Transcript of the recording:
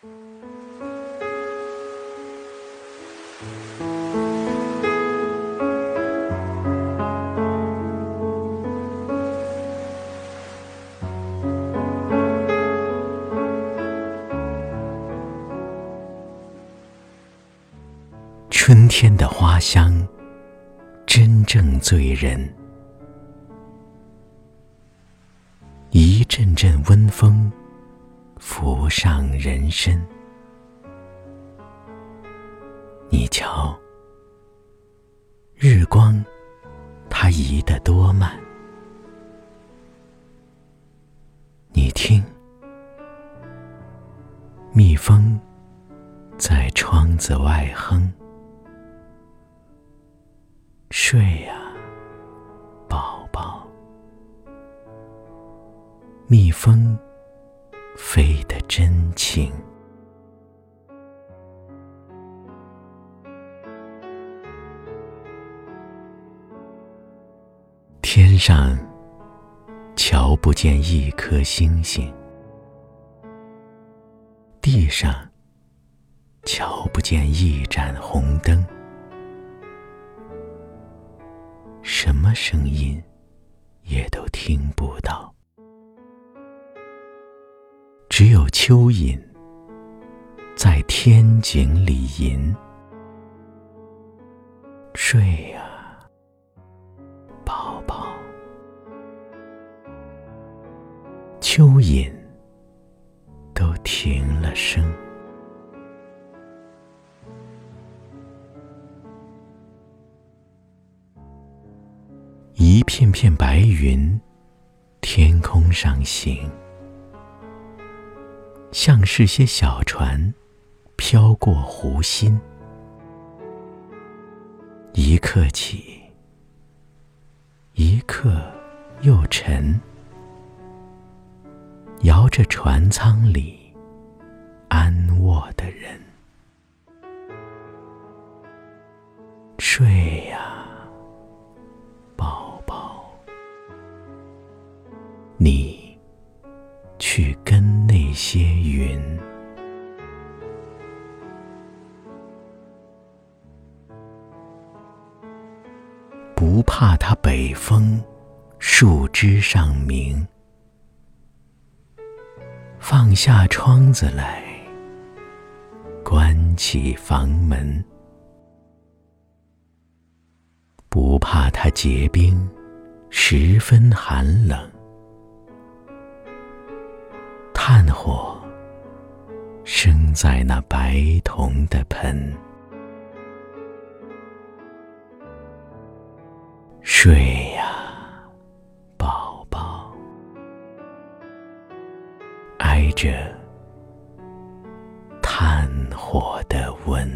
春天的花香，真正醉人。一阵阵温风，浮上人身。你瞧，日光，它移得多慢。你听，蜜蜂在窗子外哼。睡呀，宝宝。蜜蜂飞得真轻。天上瞧不见一颗星星，地上瞧不见一盏红灯。什么声音也都听不到，只有蚯蚓在天井里吟。睡呀，宝宝。蚯蚓都停了声。一片片白云，天空上行，像是些小船，飘过湖心。一刻起，一刻又沉，摇着船舱里安卧的人，睡呀。宝宝你去跟些云，不怕它北风树枝上鸣，放下窗子来，关起房门，不怕它结冰，十分寒冷。炭火生在那白铜的盆，睡呀，宝宝，挨着炭火的温。